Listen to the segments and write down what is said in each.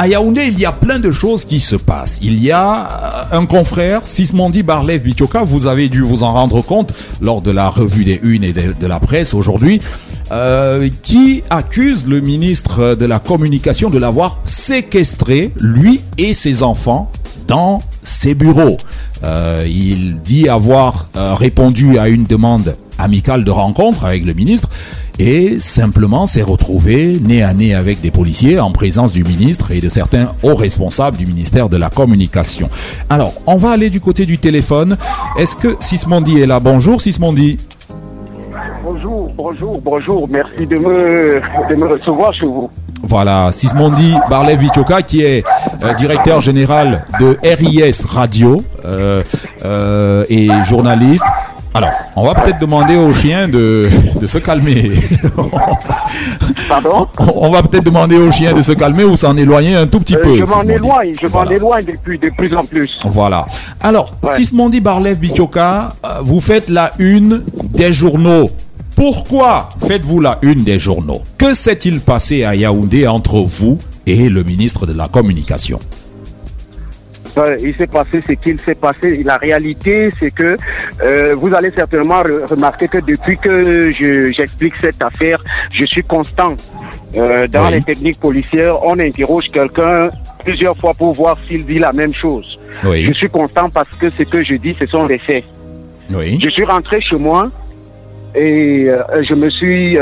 à Yaoundé, il y a plein de choses qui se passent. Il y a euh, un confrère, Sismondi Barlev Bichoka, vous avez dû vous en rendre compte lors de la revue des Unes et de, la presse aujourd'hui, euh, qui accuse le ministre de la Communication de l'avoir séquestré, lui et ses enfants, dans ses bureaux. Euh, il dit avoir euh, répondu à une demande amicale de rencontre avec le ministre et simplement s'est retrouvé nez à nez avec des policiers en présence du ministre et de certains hauts responsables du ministère de la Communication. Alors, on va aller du côté du téléphone. Est-ce que Sismondi est là? Bonjour Sismondi. Bonjour, bonjour, bonjour. Merci de me, de me recevoir chez vous. Voilà, Sismondi Barlev Vichoka qui est euh, directeur général de RIS Radio euh, euh, et journaliste. Alors, on va peut-être demander au chien de, de se calmer. Pardon on va peut-être demander au chien de se calmer ou s'en éloigner un tout petit Euh, peu. Je m'en éloigne, je m'en éloigne depuis de plus en plus. Voilà. Alors, Ouais. Sismondi Barlev Bichoka, euh, vous faites la une des journaux. Pourquoi faites-vous la une des journaux? Que s'est-il passé à Yaoundé entre vous et le ministre de la Communication? Il s'est passé ce qu'il s'est passé. La réalité, c'est que euh, vous allez certainement re- remarquer que depuis que je- j'explique cette affaire, je suis constant. Euh, dans Oui. les techniques policières, on interroge quelqu'un plusieurs fois pour voir s'il dit la même chose. Je suis constant parce que ce que je dis, ce sont les faits. Oui. Je suis rentré chez moi et euh, je me suis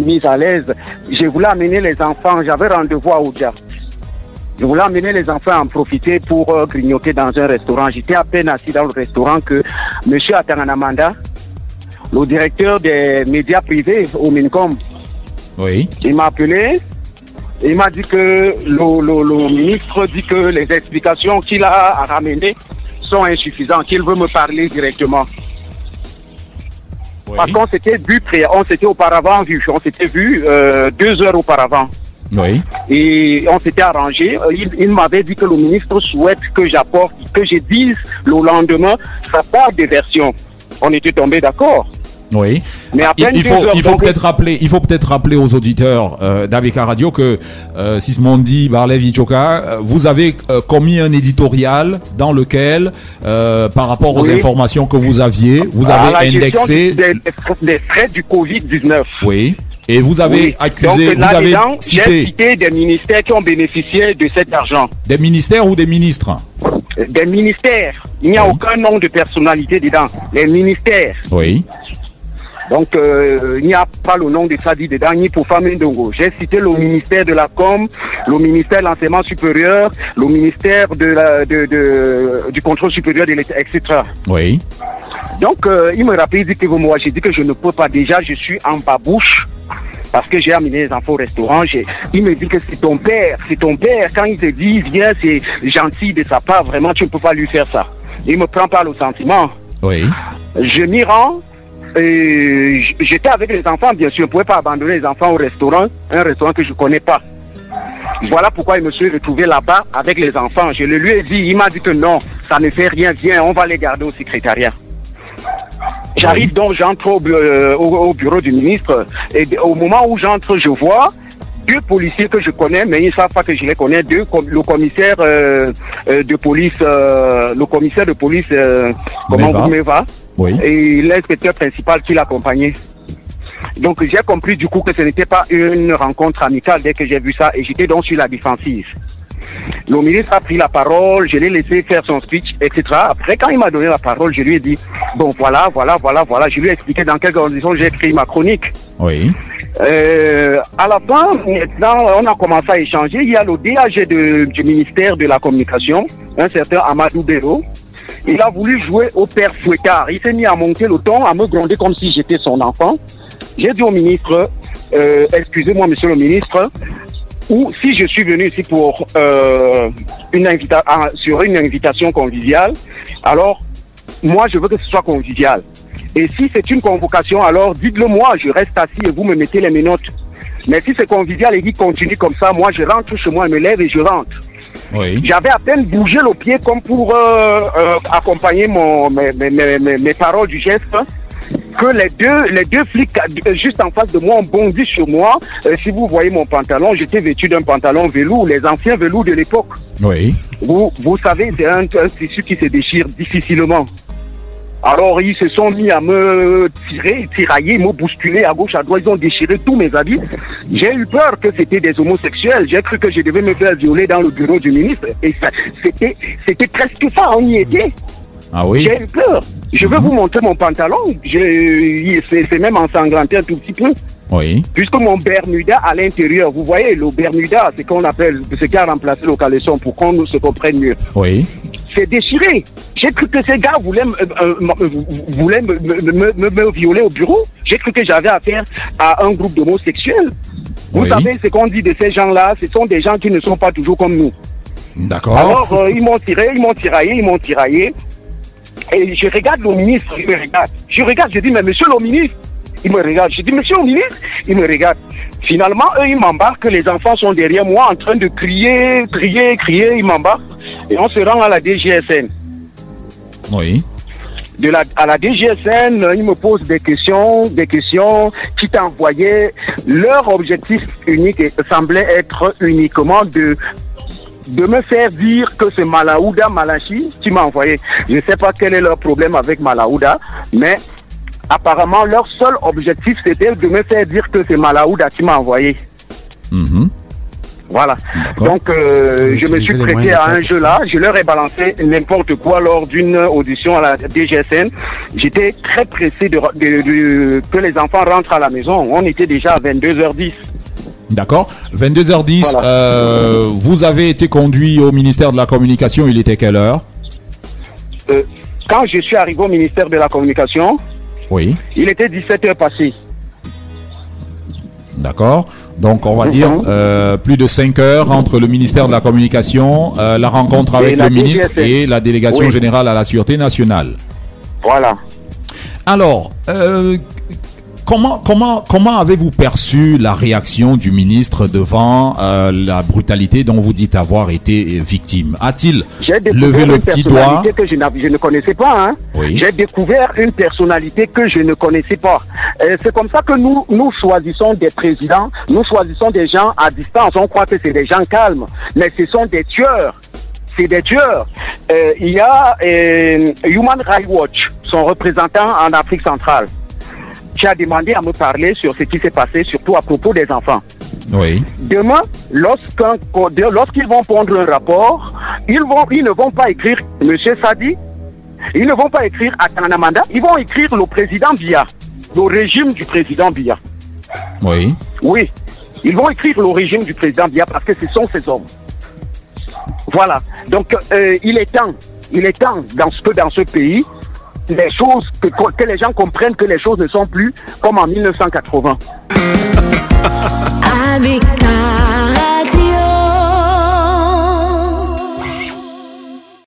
mise à l'aise. Je voulais amener les enfants, j'avais rendez-vous à Oudja. Je voulais amener les enfants à en profiter pour euh, grignoter dans un restaurant. J'étais à peine assis dans le restaurant que M. Atanganamanda, le directeur des médias privés au Mincom, Oui. il m'a appelé. et Il m'a dit que le, le- le ministre dit que les explications qu'il a à ramener sont insuffisantes, qu'il veut me parler directement. Oui. Parce qu'on s'était vu, on s'était auparavant vu, on s'était vu euh, deux heures auparavant. Oui. Et on s'était arrangé. Euh, Il, il m'avait dit que le ministre souhaite que j'apporte, que je dise le lendemain sa part des versions. On était tombé d'accord. Oui. Mais à Il, peine il faut, il peut-être rappeler, il faut peut-être rappeler aux auditeurs euh, Radio que euh, Sismondi Barlev Ichoka, euh, vous avez euh, commis un éditorial dans lequel, euh, par rapport aux Oui. informations que vous aviez, vous à la avez indexé, des, des frais du Covid-19. oui, et vous avez Oui. accusé, Donc vous là, avez dedans, j'ai cité cité des ministères qui ont bénéficié de cet argent. des ministères ou des ministres? Des ministères. Il n'y a Oui. aucun nom de personnalité dedans. Les ministères. Oui. Donc, euh, il n'y a pas le nom de Sadi dedans, ni pour Famille Ndongo. J'ai cité le ministère de la Com, le ministère de l'enseignement supérieur, le ministère de la, de, de- du contrôle supérieur de l'État, etc. Oui. Donc, euh, il me rappelle, il dit que moi, j'ai dit que je ne peux pas. Déjà, je suis en babouche parce que j'ai amené les enfants au restaurant. Il me dit que c'est ton père, c'est ton père. Quand il te dit, viens, c'est gentil de sa part. Vraiment, tu ne peux pas lui faire ça. Il me prend par le sentiment. Oui. Je m'y rends. Et j- j'étais avec les enfants, bien sûr. Je ne pouvais pas abandonner les enfants au restaurant, un restaurant que je ne connais pas. Voilà pourquoi je me suis retrouvé là-bas avec les enfants. Je le lui ai dit, il m'a dit que non, ça ne fait rien, viens, on va les garder au secrétariat. J'arrive donc, j'entre au, euh, au- au bureau du ministre et au moment où j'entre, je vois deux policiers que je connais, mais ils ne savent pas que je les connais, deux, com- le commissaire euh, euh, de police, euh, le commissaire de police, euh, comment Meva. vous me va Oui. et l'inspecteur principal qui l'accompagnait. Donc j'ai compris du coup que ce n'était pas une rencontre amicale dès que j'ai vu ça et j'étais donc sur la défensive. Le ministre a pris la parole, je l'ai laissé faire son speech, etc. Après, quand il m'a donné la parole, je lui ai dit, bon voilà, voilà, voilà, voilà, je lui ai expliqué dans quelles conditions j'ai écrit ma chronique. Oui. Euh, à la fin, maintenant, on a commencé à échanger. Il y a le DAG de- du ministère de la Communication, un certain Amadou Béro. Il a voulu jouer au père fouettard. Il s'est mis à monter le ton, à me gronder comme si j'étais son enfant. J'ai dit au ministre, euh, excusez-moi, monsieur le ministre, ou si je suis venu ici pour euh, une invita ah, sur une invitation conviviale, alors moi je veux que ce soit convivial. Et si c'est une convocation, alors dites-le moi, je reste assis et vous me mettez les menottes. Mais si c'est convivial et qu'il continue comme ça, moi je rentre chez moi, je me lève et je rentre. Oui. J'avais à peine bougé le pied comme pour euh, euh, accompagner mon, mes, mes, mes, mes- mes paroles du geste. Que les deux, les deux flics euh, juste en face de moi ont bondi sur moi. Euh, si vous voyez mon pantalon, j'étais vêtu d'un pantalon velours, les anciens velours de l'époque. Oui. Vous, vous savez, c'est un, un tissu qui se déchire difficilement. Alors ils se sont mis à me tirer, tirailler, me bousculer à gauche, à droite. Ils ont déchiré tous mes habits. J'ai eu peur que c'était des homosexuels. J'ai cru que je devais me faire violer dans le bureau du ministre. Et c'était, c'était presque ça. On y était. Ah oui? J'ai eu peur. Je vais vous montrer mon pantalon. C'est même ensanglanté un tout petit peu. Oui. Puisque mon Bermuda à l'intérieur, vous voyez, le Bermuda, c'est qu'on appelle, ce qui a remplacé le caleçon pour qu'on nous se comprenne mieux. Oui. C'est déchiré. J'ai cru que ces gars voulaient, me- euh, euh, voulaient me, me- me- me- me violer au bureau. J'ai cru que j'avais affaire à un groupe d'homosexuels. Vous Oui. savez ce qu'on dit de ces gens-là, ce sont des gens qui ne sont pas toujours comme nous. D'accord. Alors, euh, ils m'ont tiré, ils m'ont tiraillé, ils m'ont tiraillé. Et je regarde le ministre, il me regarde. Je regarde, je dis, mais monsieur le ministre, il me regarde. Je dis, monsieur le ministre, il me regarde. Finalement, eux, ils m'embarquent, les enfants sont derrière moi en train de crier, crier, crier, ils m'embarquent. Et on se rend à la DGSN. Oui. De la, à la DGSN, ils me posent des questions, des questions qui t'envoyaient. Leur objectif unique semblait être uniquement de de me faire dire que c'est Malaouda Malachi qui m'a envoyé. Je ne sais pas quel est leur problème avec Malaouda, mais apparemment leur seul objectif c'était de me faire dire que c'est Malaouda qui m'a envoyé. Mhm. Voilà. Donc euh, je me suis prêté à un jeu là, je leur ai balancé n'importe quoi lors d'une audition à la DGSN. J'étais très pressé de, de- de- que les enfants rentrent à la maison. On était déjà à 22h10. D'accord. 22h10, Voilà. euh, vous avez été conduit au ministère de la Communication. Il était quelle heure Euh, quand je suis arrivé au ministère de la Communication, Oui. il était 17h passé. D'accord. Donc, on va Mhm. dire euh, plus de 5 heures entre le ministère de la Communication, la rencontre avec la le ministre et la délégation Oui. générale à la Sûreté nationale. Voilà. Alors, euh, comment, comment, comment avez-vous perçu la réaction du ministre devant euh, la brutalité dont vous dites avoir été victime? A-t-il J'ai levé découvert le une petit doigt? personnalité que je, ne connaissais pas. Hein. Oui. J'ai découvert une personnalité que je ne connaissais pas. Euh, c'est comme ça que nous, nous choisissons des présidents, nous choisissons des gens à distance. On croit que c'est des gens calmes, mais ce sont des tueurs. C'est des tueurs. Euh, il y a euh, Human Rights Watch, son représentant en Afrique centrale, qui a demandé à me parler sur ce qui s'est passé, surtout à propos des enfants. Oui. Demain, lorsqu'un- lorsqu'ils vont prendre un rapport, ils, vont, ils ne vont pas écrire Monsieur Sadi, ils ne vont pas écrire Atanamanda, ils vont écrire le président Biya, le régime du président Biya. Oui. Oui, ils vont écrire le régime du président Biya parce que ce sont ces hommes. Voilà. Donc, euh, il est temps, il est temps dans ce, que dans ce pays, les choses, que, les gens comprennent que les choses ne sont plus comme en 1980.